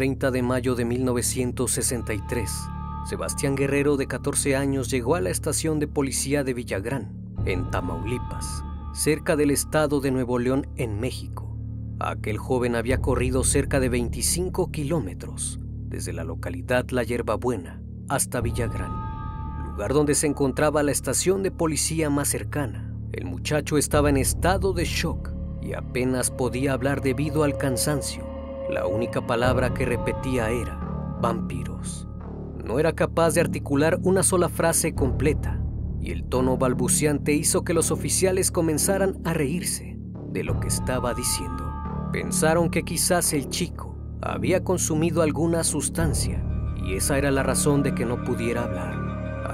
30 de mayo de 1963, Sebastián Guerrero, de 14 años, llegó a la estación de policía de Villagrán, en Tamaulipas, cerca del estado de Nuevo León, en México. Aquel joven había corrido cerca de 25 kilómetros desde la localidad La Hierbabuena hasta Villagrán, lugar donde se encontraba la estación de policía más cercana. El muchacho estaba en estado de shock y apenas podía hablar debido al cansancio. La única palabra que repetía era vampiros. No era capaz de articular una sola frase completa y el tono balbuceante hizo que los oficiales comenzaran a reírse de lo que estaba diciendo. Pensaron que quizás el chico había consumido alguna sustancia y esa era la razón de que no pudiera hablar.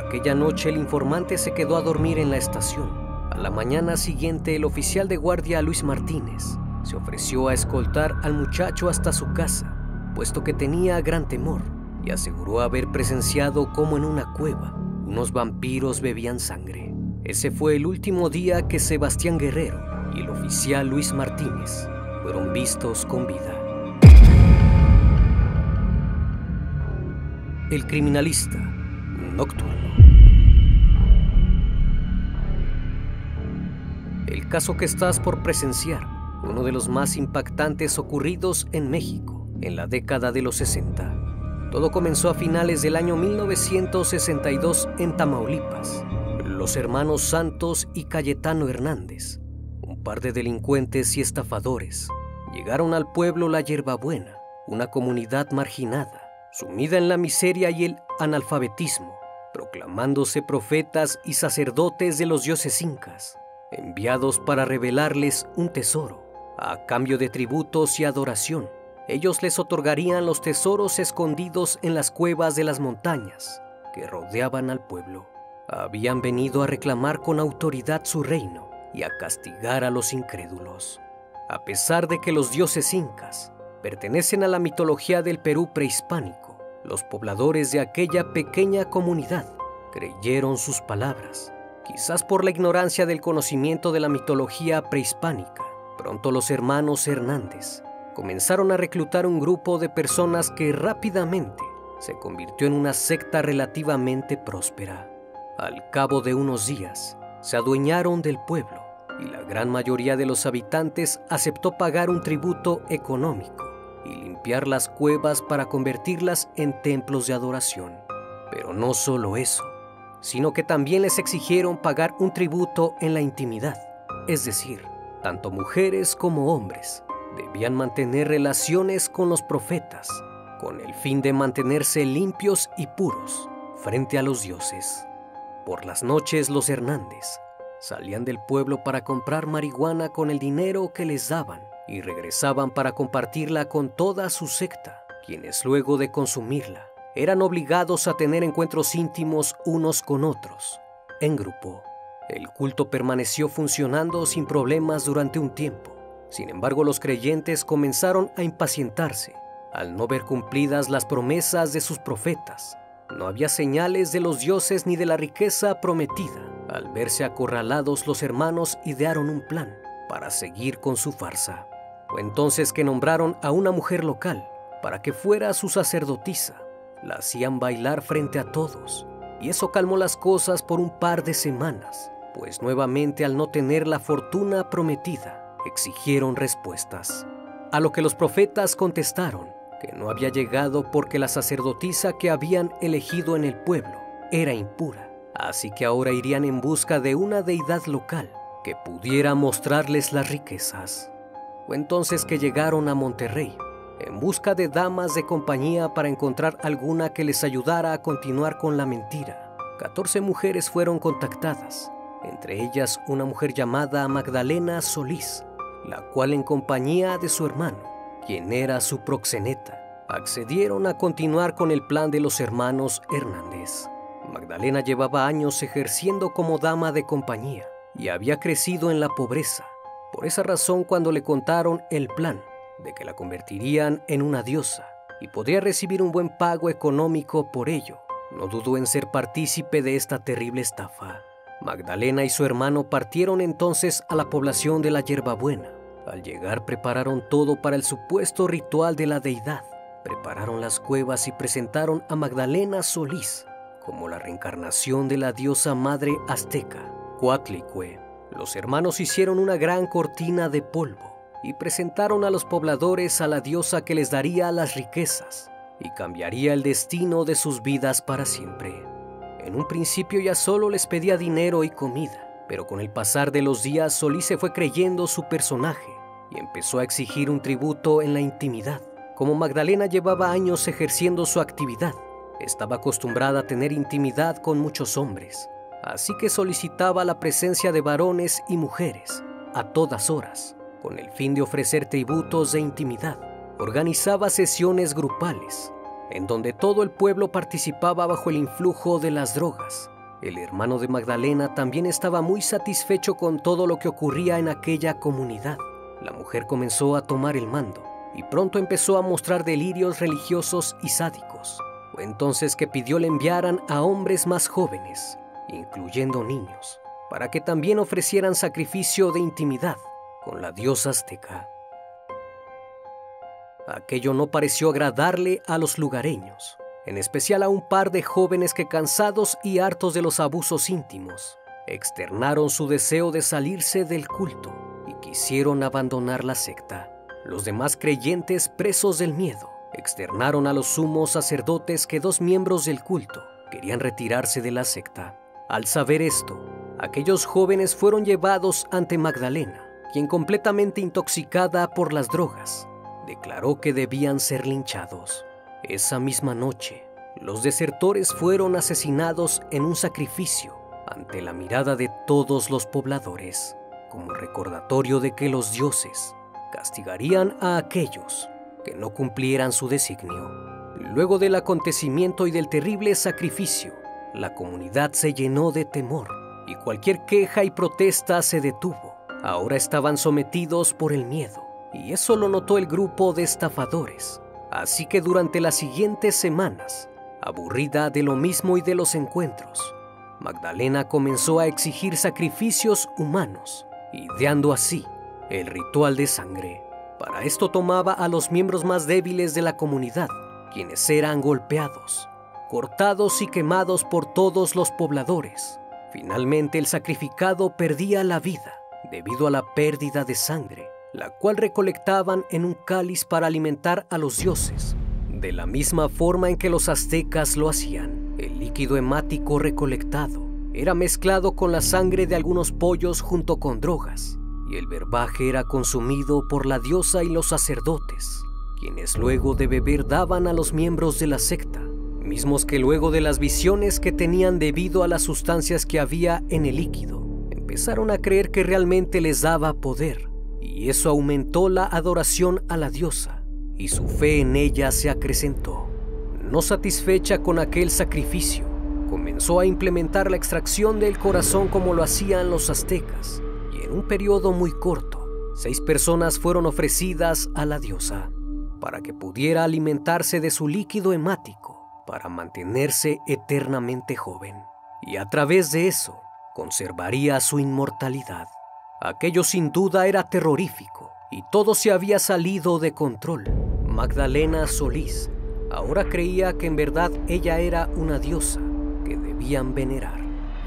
Aquella noche el informante se quedó a dormir en la estación. A la mañana siguiente el oficial de guardia Luis Martínez se ofreció a escoltar al muchacho hasta su casa, puesto que tenía gran temor, y aseguró haber presenciado cómo en una cueva unos vampiros bebían sangre. Ese fue el último día que Sebastián Guerrero y el oficial Luis Martínez fueron vistos con vida. El criminalista nocturno. El caso que estás por presenciar uno de los más impactantes ocurridos en México en la década de los 60. Todo comenzó a finales del año 1962 en Tamaulipas. Los hermanos Santos y Cayetano Hernández, un par de delincuentes y estafadores, llegaron al pueblo La Hierbabuena, una comunidad marginada, sumida en la miseria y el analfabetismo, proclamándose profetas y sacerdotes de los dioses incas, enviados para revelarles un tesoro a cambio de tributos y adoración, ellos les otorgarían los tesoros escondidos en las cuevas de las montañas que rodeaban al pueblo. Habían venido a reclamar con autoridad su reino y a castigar a los incrédulos. A pesar de que los dioses incas pertenecen a la mitología del Perú prehispánico, los pobladores de aquella pequeña comunidad creyeron sus palabras, quizás por la ignorancia del conocimiento de la mitología prehispánica. Pronto los hermanos Hernández comenzaron a reclutar un grupo de personas que rápidamente se convirtió en una secta relativamente próspera. Al cabo de unos días, se adueñaron del pueblo y la gran mayoría de los habitantes aceptó pagar un tributo económico y limpiar las cuevas para convertirlas en templos de adoración. Pero no solo eso, sino que también les exigieron pagar un tributo en la intimidad, es decir, tanto mujeres como hombres debían mantener relaciones con los profetas con el fin de mantenerse limpios y puros frente a los dioses. Por las noches los Hernández salían del pueblo para comprar marihuana con el dinero que les daban y regresaban para compartirla con toda su secta, quienes luego de consumirla eran obligados a tener encuentros íntimos unos con otros, en grupo. El culto permaneció funcionando sin problemas durante un tiempo. Sin embargo, los creyentes comenzaron a impacientarse al no ver cumplidas las promesas de sus profetas. No había señales de los dioses ni de la riqueza prometida. Al verse acorralados, los hermanos idearon un plan para seguir con su farsa. Fue entonces que nombraron a una mujer local para que fuera su sacerdotisa. La hacían bailar frente a todos y eso calmó las cosas por un par de semanas pues nuevamente al no tener la fortuna prometida, exigieron respuestas. A lo que los profetas contestaron que no había llegado porque la sacerdotisa que habían elegido en el pueblo era impura, así que ahora irían en busca de una deidad local que pudiera mostrarles las riquezas. Fue entonces que llegaron a Monterrey en busca de damas de compañía para encontrar alguna que les ayudara a continuar con la mentira. 14 mujeres fueron contactadas, entre ellas una mujer llamada Magdalena Solís, la cual en compañía de su hermano, quien era su proxeneta, accedieron a continuar con el plan de los hermanos Hernández. Magdalena llevaba años ejerciendo como dama de compañía y había crecido en la pobreza. Por esa razón, cuando le contaron el plan de que la convertirían en una diosa y podría recibir un buen pago económico por ello, no dudó en ser partícipe de esta terrible estafa. Magdalena y su hermano partieron entonces a la población de la Hierbabuena. Al llegar prepararon todo para el supuesto ritual de la deidad. Prepararon las cuevas y presentaron a Magdalena Solís como la reencarnación de la diosa madre azteca, Coatlicue. Los hermanos hicieron una gran cortina de polvo y presentaron a los pobladores a la diosa que les daría las riquezas y cambiaría el destino de sus vidas para siempre. En un principio ya solo les pedía dinero y comida, pero con el pasar de los días Solís se fue creyendo su personaje y empezó a exigir un tributo en la intimidad. Como Magdalena llevaba años ejerciendo su actividad, estaba acostumbrada a tener intimidad con muchos hombres, así que solicitaba la presencia de varones y mujeres a todas horas con el fin de ofrecer tributos de intimidad. Organizaba sesiones grupales, en donde todo el pueblo participaba bajo el influjo de las drogas. El hermano de Magdalena también estaba muy satisfecho con todo lo que ocurría en aquella comunidad. La mujer comenzó a tomar el mando y pronto empezó a mostrar delirios religiosos y sádicos. Fue entonces que pidió le enviaran a hombres más jóvenes, incluyendo niños, para que también ofrecieran sacrificio de intimidad con la diosa azteca. Aquello no pareció agradarle a los lugareños, en especial a un par de jóvenes que cansados y hartos de los abusos íntimos, externaron su deseo de salirse del culto y quisieron abandonar la secta. Los demás creyentes, presos del miedo, externaron a los sumos sacerdotes que dos miembros del culto querían retirarse de la secta. Al saber esto, aquellos jóvenes fueron llevados ante Magdalena, quien completamente intoxicada por las drogas, declaró que debían ser linchados. Esa misma noche, los desertores fueron asesinados en un sacrificio ante la mirada de todos los pobladores, como recordatorio de que los dioses castigarían a aquellos que no cumplieran su designio. Luego del acontecimiento y del terrible sacrificio, la comunidad se llenó de temor y cualquier queja y protesta se detuvo ahora estaban sometidos por el miedo, y eso lo notó el grupo de estafadores. Así que durante las siguientes semanas, aburrida de lo mismo y de los encuentros, Magdalena comenzó a exigir sacrificios humanos, ideando así el ritual de sangre. Para esto tomaba a los miembros más débiles de la comunidad, quienes eran golpeados, cortados y quemados por todos los pobladores. Finalmente el sacrificado perdía la vida debido a la pérdida de sangre, la cual recolectaban en un cáliz para alimentar a los dioses, de la misma forma en que los aztecas lo hacían. El líquido hemático recolectado era mezclado con la sangre de algunos pollos junto con drogas, y el verbaje era consumido por la diosa y los sacerdotes, quienes luego de beber daban a los miembros de la secta, mismos que luego de las visiones que tenían debido a las sustancias que había en el líquido, empezaron a creer que realmente les daba poder, y eso aumentó la adoración a la diosa, y su fe en ella se acrecentó. No satisfecha con aquel sacrificio, comenzó a implementar la extracción del corazón como lo hacían los aztecas, y en un periodo muy corto, seis personas fueron ofrecidas a la diosa para que pudiera alimentarse de su líquido hemático para mantenerse eternamente joven. Y a través de eso, conservaría su inmortalidad. Aquello sin duda era terrorífico y todo se había salido de control. Magdalena Solís ahora creía que en verdad ella era una diosa que debían venerar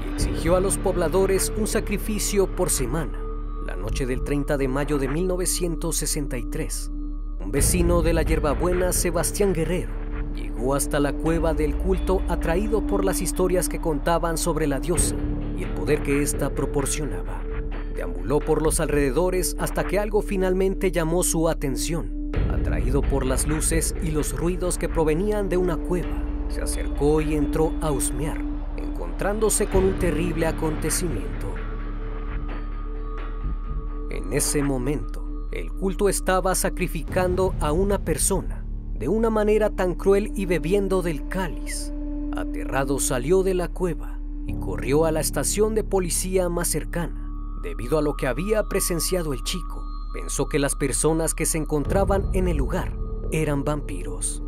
y exigió a los pobladores un sacrificio por semana. La noche del 30 de mayo de 1963, un vecino de la hierbabuena Sebastián Guerrero llegó hasta la cueva del culto atraído por las historias que contaban sobre la diosa y el poder que ésta proporcionaba. Deambuló por los alrededores hasta que algo finalmente llamó su atención. Atraído por las luces y los ruidos que provenían de una cueva, se acercó y entró a husmear, encontrándose con un terrible acontecimiento. En ese momento, el culto estaba sacrificando a una persona de una manera tan cruel y bebiendo del cáliz. Aterrado salió de la cueva y corrió a la estación de policía más cercana. Debido a lo que había presenciado el chico, pensó que las personas que se encontraban en el lugar eran vampiros.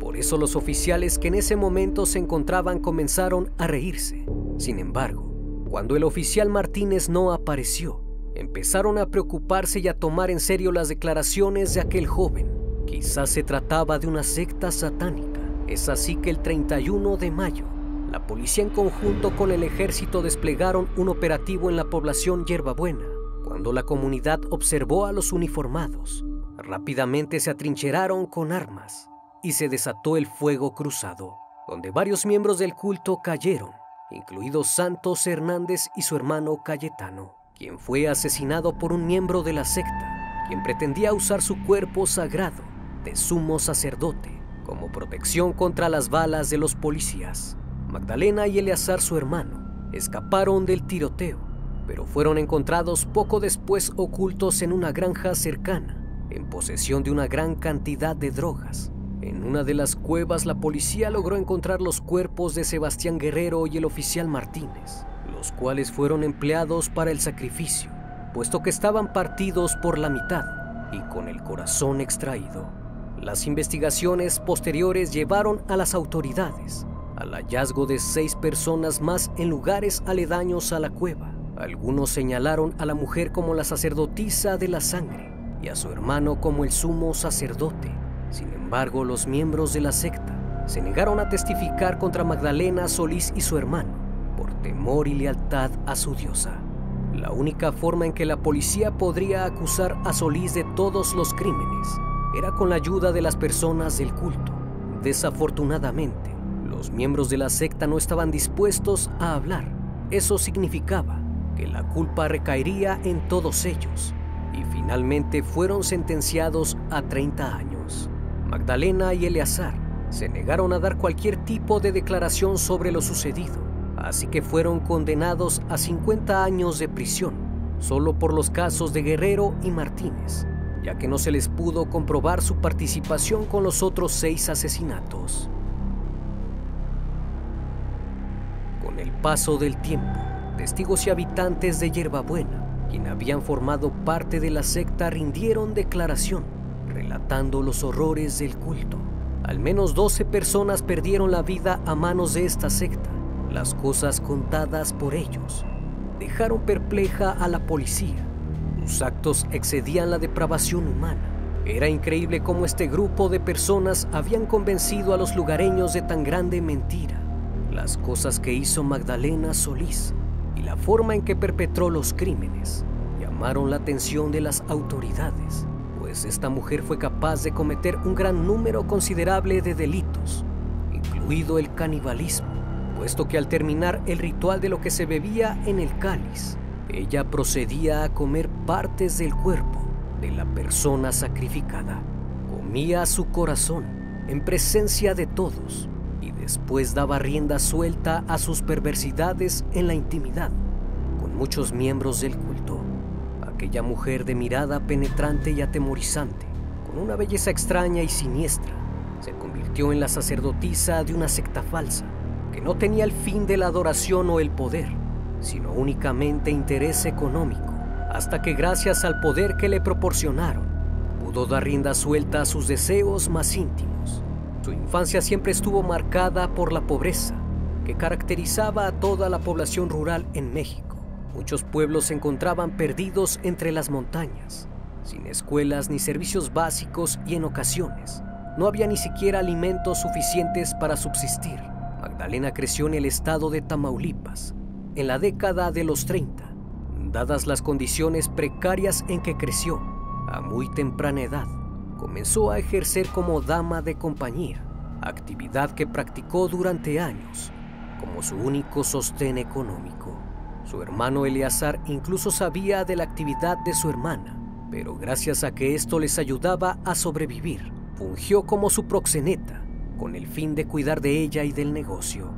Por eso los oficiales que en ese momento se encontraban comenzaron a reírse. Sin embargo, cuando el oficial Martínez no apareció, empezaron a preocuparse y a tomar en serio las declaraciones de aquel joven. Quizás se trataba de una secta satánica. Es así que el 31 de mayo, la policía en conjunto con el ejército desplegaron un operativo en la población Yerbabuena. Cuando la comunidad observó a los uniformados, rápidamente se atrincheraron con armas y se desató el fuego cruzado, donde varios miembros del culto cayeron, incluidos Santos Hernández y su hermano Cayetano quien fue asesinado por un miembro de la secta, quien pretendía usar su cuerpo sagrado de sumo sacerdote como protección contra las balas de los policías. Magdalena y Eleazar, su hermano, escaparon del tiroteo, pero fueron encontrados poco después ocultos en una granja cercana, en posesión de una gran cantidad de drogas. En una de las cuevas la policía logró encontrar los cuerpos de Sebastián Guerrero y el oficial Martínez los cuales fueron empleados para el sacrificio, puesto que estaban partidos por la mitad y con el corazón extraído. Las investigaciones posteriores llevaron a las autoridades al hallazgo de seis personas más en lugares aledaños a la cueva. Algunos señalaron a la mujer como la sacerdotisa de la sangre y a su hermano como el sumo sacerdote. Sin embargo, los miembros de la secta se negaron a testificar contra Magdalena Solís y su hermano por temor y lealtad a su diosa. La única forma en que la policía podría acusar a Solís de todos los crímenes era con la ayuda de las personas del culto. Desafortunadamente, los miembros de la secta no estaban dispuestos a hablar. Eso significaba que la culpa recaería en todos ellos y finalmente fueron sentenciados a 30 años. Magdalena y Eleazar se negaron a dar cualquier tipo de declaración sobre lo sucedido así que fueron condenados a 50 años de prisión, solo por los casos de Guerrero y Martínez, ya que no se les pudo comprobar su participación con los otros seis asesinatos. Con el paso del tiempo, testigos y habitantes de Yerbabuena, quien habían formado parte de la secta, rindieron declaración, relatando los horrores del culto. Al menos 12 personas perdieron la vida a manos de esta secta, las cosas contadas por ellos dejaron perpleja a la policía. Sus actos excedían la depravación humana. Era increíble cómo este grupo de personas habían convencido a los lugareños de tan grande mentira. Las cosas que hizo Magdalena Solís y la forma en que perpetró los crímenes llamaron la atención de las autoridades, pues esta mujer fue capaz de cometer un gran número considerable de delitos, incluido el canibalismo puesto que al terminar el ritual de lo que se bebía en el cáliz, ella procedía a comer partes del cuerpo de la persona sacrificada. Comía su corazón en presencia de todos y después daba rienda suelta a sus perversidades en la intimidad con muchos miembros del culto. Aquella mujer de mirada penetrante y atemorizante, con una belleza extraña y siniestra, se convirtió en la sacerdotisa de una secta falsa que no tenía el fin de la adoración o el poder, sino únicamente interés económico, hasta que gracias al poder que le proporcionaron, pudo dar rienda suelta a sus deseos más íntimos. Su infancia siempre estuvo marcada por la pobreza, que caracterizaba a toda la población rural en México. Muchos pueblos se encontraban perdidos entre las montañas, sin escuelas ni servicios básicos y en ocasiones no había ni siquiera alimentos suficientes para subsistir. Magdalena creció en el estado de Tamaulipas en la década de los 30, dadas las condiciones precarias en que creció a muy temprana edad. Comenzó a ejercer como dama de compañía, actividad que practicó durante años como su único sostén económico. Su hermano Eleazar incluso sabía de la actividad de su hermana, pero gracias a que esto les ayudaba a sobrevivir, fungió como su proxeneta con el fin de cuidar de ella y del negocio.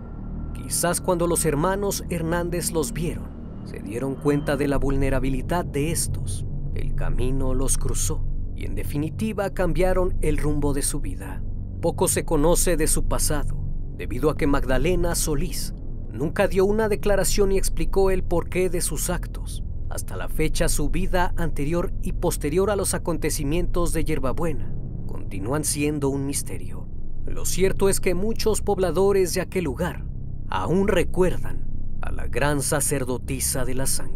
Quizás cuando los hermanos Hernández los vieron, se dieron cuenta de la vulnerabilidad de estos. El camino los cruzó y en definitiva cambiaron el rumbo de su vida. Poco se conoce de su pasado, debido a que Magdalena Solís nunca dio una declaración y explicó el porqué de sus actos. Hasta la fecha su vida anterior y posterior a los acontecimientos de Yerbabuena continúan siendo un misterio. Lo cierto es que muchos pobladores de aquel lugar aún recuerdan a la gran sacerdotisa de la sangre.